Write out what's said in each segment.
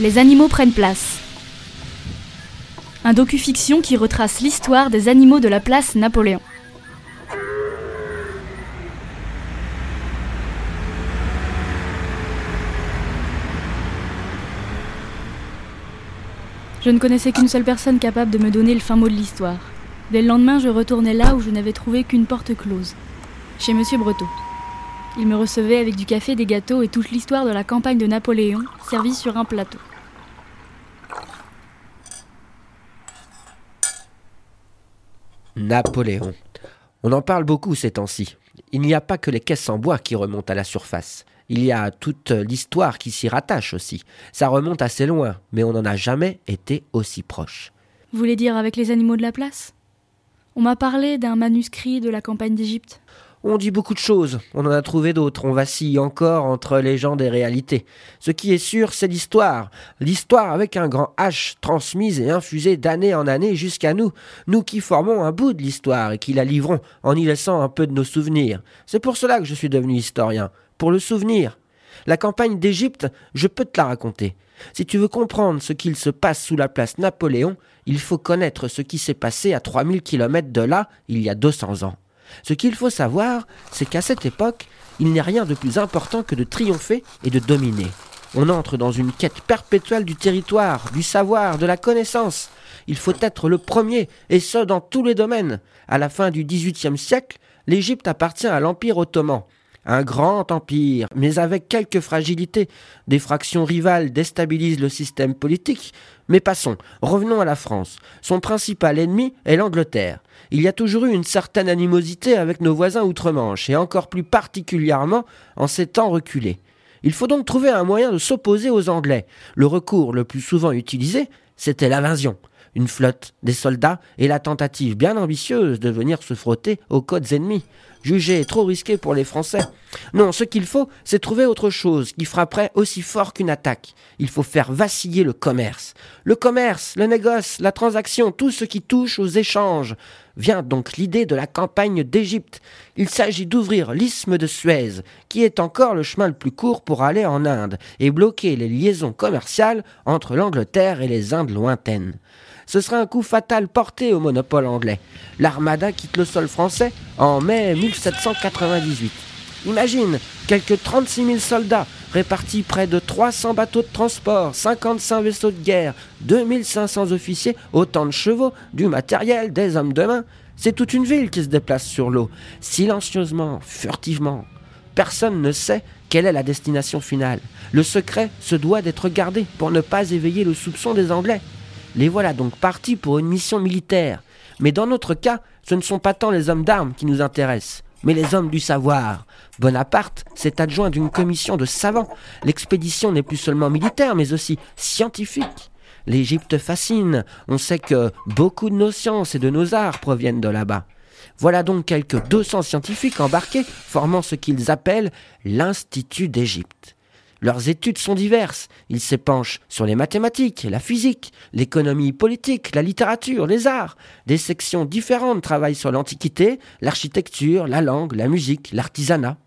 Les animaux prennent place. Un docu-fiction qui retrace l'histoire des animaux de la place Napoléon. Je ne connaissais qu'une seule personne capable de me donner le fin mot de l'histoire. Dès le lendemain, je retournais là où je n'avais trouvé qu'une porte close, chez Monsieur Breton. Il me recevait avec du café, des gâteaux et toute l'histoire de la campagne de Napoléon, servie sur un plateau. Napoléon. On en parle beaucoup ces temps-ci. Il n'y a pas que les caisses en bois qui remontent à la surface. Il y a toute l'histoire qui s'y rattache aussi. Ça remonte assez loin, mais on n'en a jamais été aussi proche. Vous voulez dire avec les animaux de la place? On m'a parlé d'un manuscrit de la campagne d'Égypte. On dit beaucoup de choses, on en a trouvé d'autres, on vacille encore entre légende et réalité. Ce qui est sûr, c'est l'histoire. L'histoire avec un grand H, transmise et infusée d'année en année jusqu'à nous, nous qui formons un bout de l'histoire et qui la livrons en y laissant un peu de nos souvenirs. C'est pour cela que je suis devenu historien, pour le souvenir. La campagne d'Égypte, je peux te la raconter. Si tu veux comprendre ce qu'il se passe sous la place Napoléon, il faut connaître ce qui s'est passé à 3000 km de là, il y a 200 ans. Ce qu'il faut savoir, c'est qu'à cette époque, il n'est rien de plus important que de triompher et de dominer. On entre dans une quête perpétuelle du territoire, du savoir, de la connaissance. Il faut être le premier, et ce dans tous les domaines. À la fin du XVIIIe siècle, l'Égypte appartient à l'Empire ottoman un grand empire, mais avec quelques fragilités. Des fractions rivales déstabilisent le système politique. Mais passons, revenons à la France. Son principal ennemi est l'Angleterre. Il y a toujours eu une certaine animosité avec nos voisins outre-Manche, et encore plus particulièrement en ces temps reculés. Il faut donc trouver un moyen de s'opposer aux Anglais. Le recours le plus souvent utilisé, c'était l'invasion une flotte, des soldats et la tentative bien ambitieuse de venir se frotter aux côtes ennemies, jugée trop risquée pour les Français. Non, ce qu'il faut, c'est trouver autre chose qui frapperait aussi fort qu'une attaque. Il faut faire vaciller le commerce. Le commerce, le négoce, la transaction, tout ce qui touche aux échanges. Vient donc l'idée de la campagne d'Égypte. Il s'agit d'ouvrir l'isthme de Suez, qui est encore le chemin le plus court pour aller en Inde, et bloquer les liaisons commerciales entre l'Angleterre et les Indes lointaines ce serait un coup fatal porté au monopole anglais. L'armada quitte le sol français en mai 1798. Imagine, quelques 36 000 soldats répartis près de 300 bateaux de transport, 55 vaisseaux de guerre, 2500 officiers, autant de chevaux, du matériel, des hommes de main. C'est toute une ville qui se déplace sur l'eau, silencieusement, furtivement. Personne ne sait quelle est la destination finale. Le secret se doit d'être gardé pour ne pas éveiller le soupçon des Anglais. Les voilà donc partis pour une mission militaire. Mais dans notre cas, ce ne sont pas tant les hommes d'armes qui nous intéressent, mais les hommes du savoir. Bonaparte s'est adjoint d'une commission de savants. L'expédition n'est plus seulement militaire, mais aussi scientifique. L'Égypte fascine. On sait que beaucoup de nos sciences et de nos arts proviennent de là-bas. Voilà donc quelques 200 scientifiques embarqués, formant ce qu'ils appellent l'Institut d'Égypte. Leurs études sont diverses. Ils s'épanchent sur les mathématiques, la physique, l'économie politique, la littérature, les arts. Des sections différentes travaillent sur l'Antiquité, l'architecture, la langue, la musique, l'artisanat.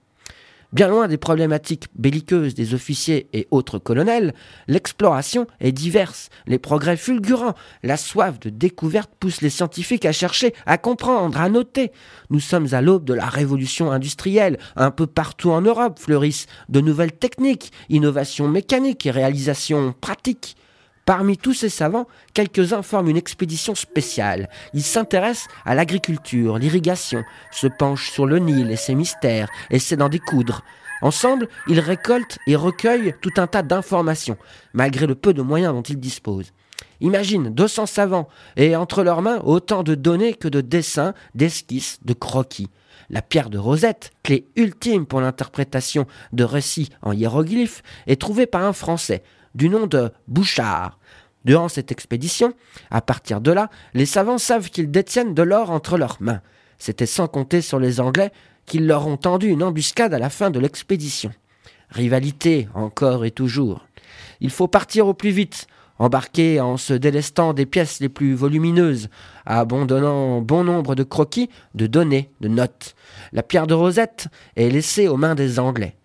Bien loin des problématiques belliqueuses des officiers et autres colonels, l'exploration est diverse, les progrès fulgurants, la soif de découverte pousse les scientifiques à chercher, à comprendre, à noter. Nous sommes à l'aube de la révolution industrielle, un peu partout en Europe fleurissent de nouvelles techniques, innovations mécaniques et réalisations pratiques. Parmi tous ces savants, quelques-uns forment une expédition spéciale. Ils s'intéressent à l'agriculture, l'irrigation, se penchent sur le Nil et ses mystères, essaient d'en découdre. Ensemble, ils récoltent et recueillent tout un tas d'informations, malgré le peu de moyens dont ils disposent. Imagine 200 savants, et entre leurs mains autant de données que de dessins, d'esquisses, de croquis. La pierre de Rosette, clé ultime pour l'interprétation de récits en hiéroglyphes, est trouvée par un Français, du nom de Bouchard. Durant cette expédition, à partir de là, les savants savent qu'ils détiennent de l'or entre leurs mains. C'était sans compter sur les Anglais qui leur ont tendu une embuscade à la fin de l'expédition. Rivalité encore et toujours. Il faut partir au plus vite, embarquer en se délestant des pièces les plus volumineuses, abandonnant bon nombre de croquis, de données, de notes. La pierre de Rosette est laissée aux mains des Anglais.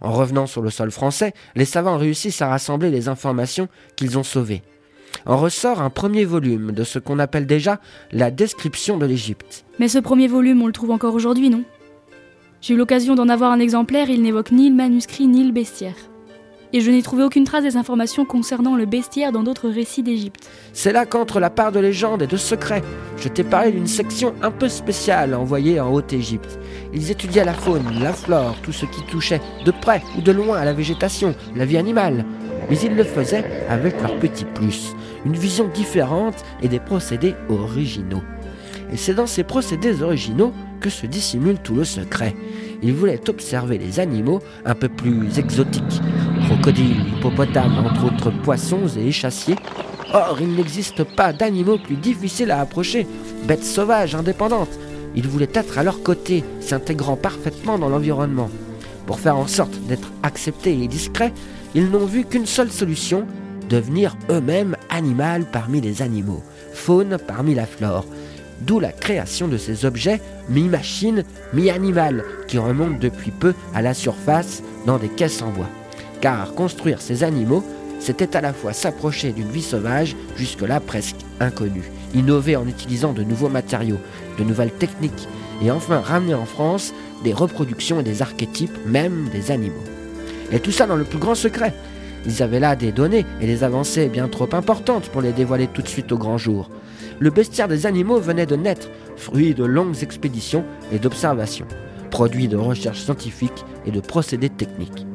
En revenant sur le sol français, les savants réussissent à rassembler les informations qu'ils ont sauvées. En ressort un premier volume de ce qu'on appelle déjà la description de l'Égypte. Mais ce premier volume, on le trouve encore aujourd'hui, non? J'ai eu l'occasion d'en avoir un exemplaire, il n'évoque ni le manuscrit ni le bestiaire et je n'ai trouvé aucune trace des informations concernant le bestiaire dans d'autres récits d'Égypte. C'est là qu'entre la part de légende et de secrets. Je t'ai parlé d'une section un peu spéciale envoyée en Haute-Égypte. Ils étudiaient la faune, la flore, tout ce qui touchait de près ou de loin à la végétation, la vie animale. Mais ils le faisaient avec leur petit plus, une vision différente et des procédés originaux. Et c'est dans ces procédés originaux que se dissimule tout le secret. Ils voulaient observer les animaux un peu plus exotiques, crocodiles, hippopotames, entre autres poissons et échassiers. Or, il n'existe pas d'animaux plus difficiles à approcher, bêtes sauvages, indépendantes. Ils voulaient être à leur côté, s'intégrant parfaitement dans l'environnement. Pour faire en sorte d'être acceptés et discrets, ils n'ont vu qu'une seule solution, devenir eux-mêmes animal parmi les animaux, faune parmi la flore. D'où la création de ces objets mi-machine, mi-animal, qui remontent depuis peu à la surface dans des caisses en bois car construire ces animaux, c'était à la fois s'approcher d'une vie sauvage, jusque-là presque inconnue, innover en utilisant de nouveaux matériaux, de nouvelles techniques, et enfin ramener en France des reproductions et des archétypes, même des animaux. Et tout ça dans le plus grand secret. Ils avaient là des données et des avancées bien trop importantes pour les dévoiler tout de suite au grand jour. Le bestiaire des animaux venait de naître, fruit de longues expéditions et d'observations, produit de recherches scientifiques et de procédés techniques.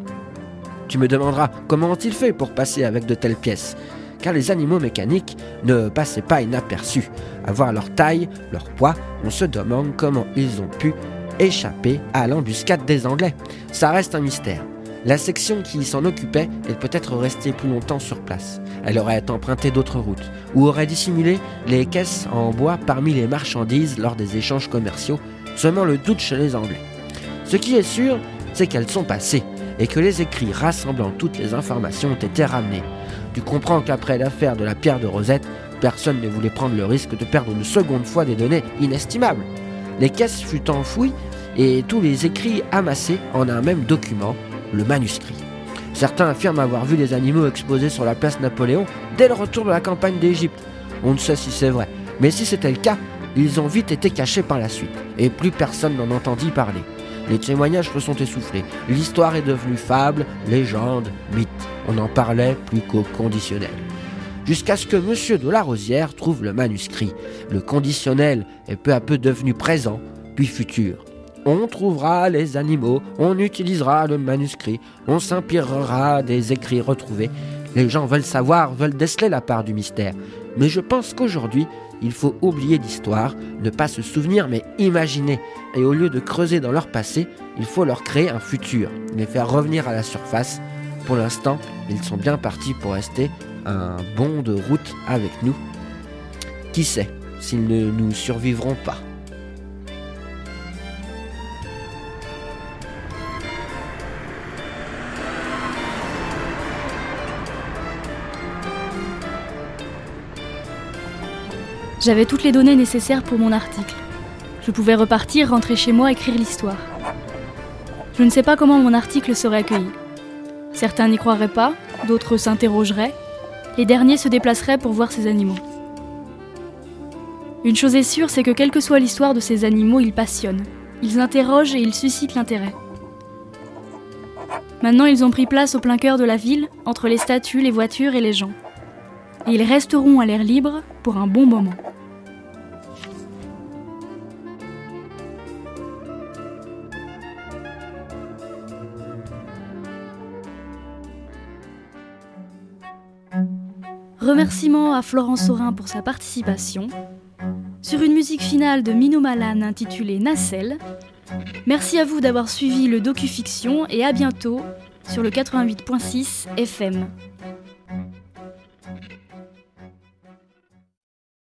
Tu me demanderas comment ont-ils fait pour passer avec de telles pièces car les animaux mécaniques ne passaient pas inaperçus. À voir leur taille, leur poids, on se demande comment ils ont pu échapper à l'embuscade des Anglais. Ça reste un mystère. La section qui s'en occupait est peut-être restée plus longtemps sur place. Elle aurait emprunté d'autres routes, ou aurait dissimulé les caisses en bois parmi les marchandises lors des échanges commerciaux, seulement le doute chez les Anglais. Ce qui est sûr, c'est qu'elles sont passées, et que les écrits rassemblant toutes les informations ont été ramenés. Tu comprends qu'après l'affaire de la pierre de Rosette, personne ne voulait prendre le risque de perdre une seconde fois des données inestimables. Les caisses furent enfouies et tous les écrits amassés en un même document, le manuscrit. Certains affirment avoir vu les animaux exposés sur la place Napoléon dès le retour de la campagne d'Égypte. On ne sait si c'est vrai, mais si c'était le cas, ils ont vite été cachés par la suite, et plus personne n'en entendit parler. Les témoignages se sont essoufflés. L'histoire est devenue fable, légende, mythe. On n'en parlait plus qu'au conditionnel. Jusqu'à ce que Monsieur de la Rosière trouve le manuscrit. Le conditionnel est peu à peu devenu présent, puis futur. On trouvera les animaux, on utilisera le manuscrit, on s'inspirera des écrits retrouvés. Les gens veulent savoir, veulent déceler la part du mystère. Mais je pense qu'aujourd'hui, il faut oublier l'histoire, ne pas se souvenir mais imaginer. Et au lieu de creuser dans leur passé, il faut leur créer un futur, les faire revenir à la surface. Pour l'instant, ils sont bien partis pour rester un bond de route avec nous. Qui sait s'ils ne nous survivront pas J'avais toutes les données nécessaires pour mon article. Je pouvais repartir, rentrer chez moi, écrire l'histoire. Je ne sais pas comment mon article serait accueilli. Certains n'y croiraient pas, d'autres s'interrogeraient, les derniers se déplaceraient pour voir ces animaux. Une chose est sûre, c'est que quelle que soit l'histoire de ces animaux, ils passionnent, ils interrogent et ils suscitent l'intérêt. Maintenant, ils ont pris place au plein cœur de la ville, entre les statues, les voitures et les gens. Et ils resteront à l'air libre pour un bon moment. Remerciements à Florence Saurin pour sa participation. Sur une musique finale de Mino Malan intitulée Nacelle. Merci à vous d'avoir suivi le docu-fiction et à bientôt sur le 88.6 FM.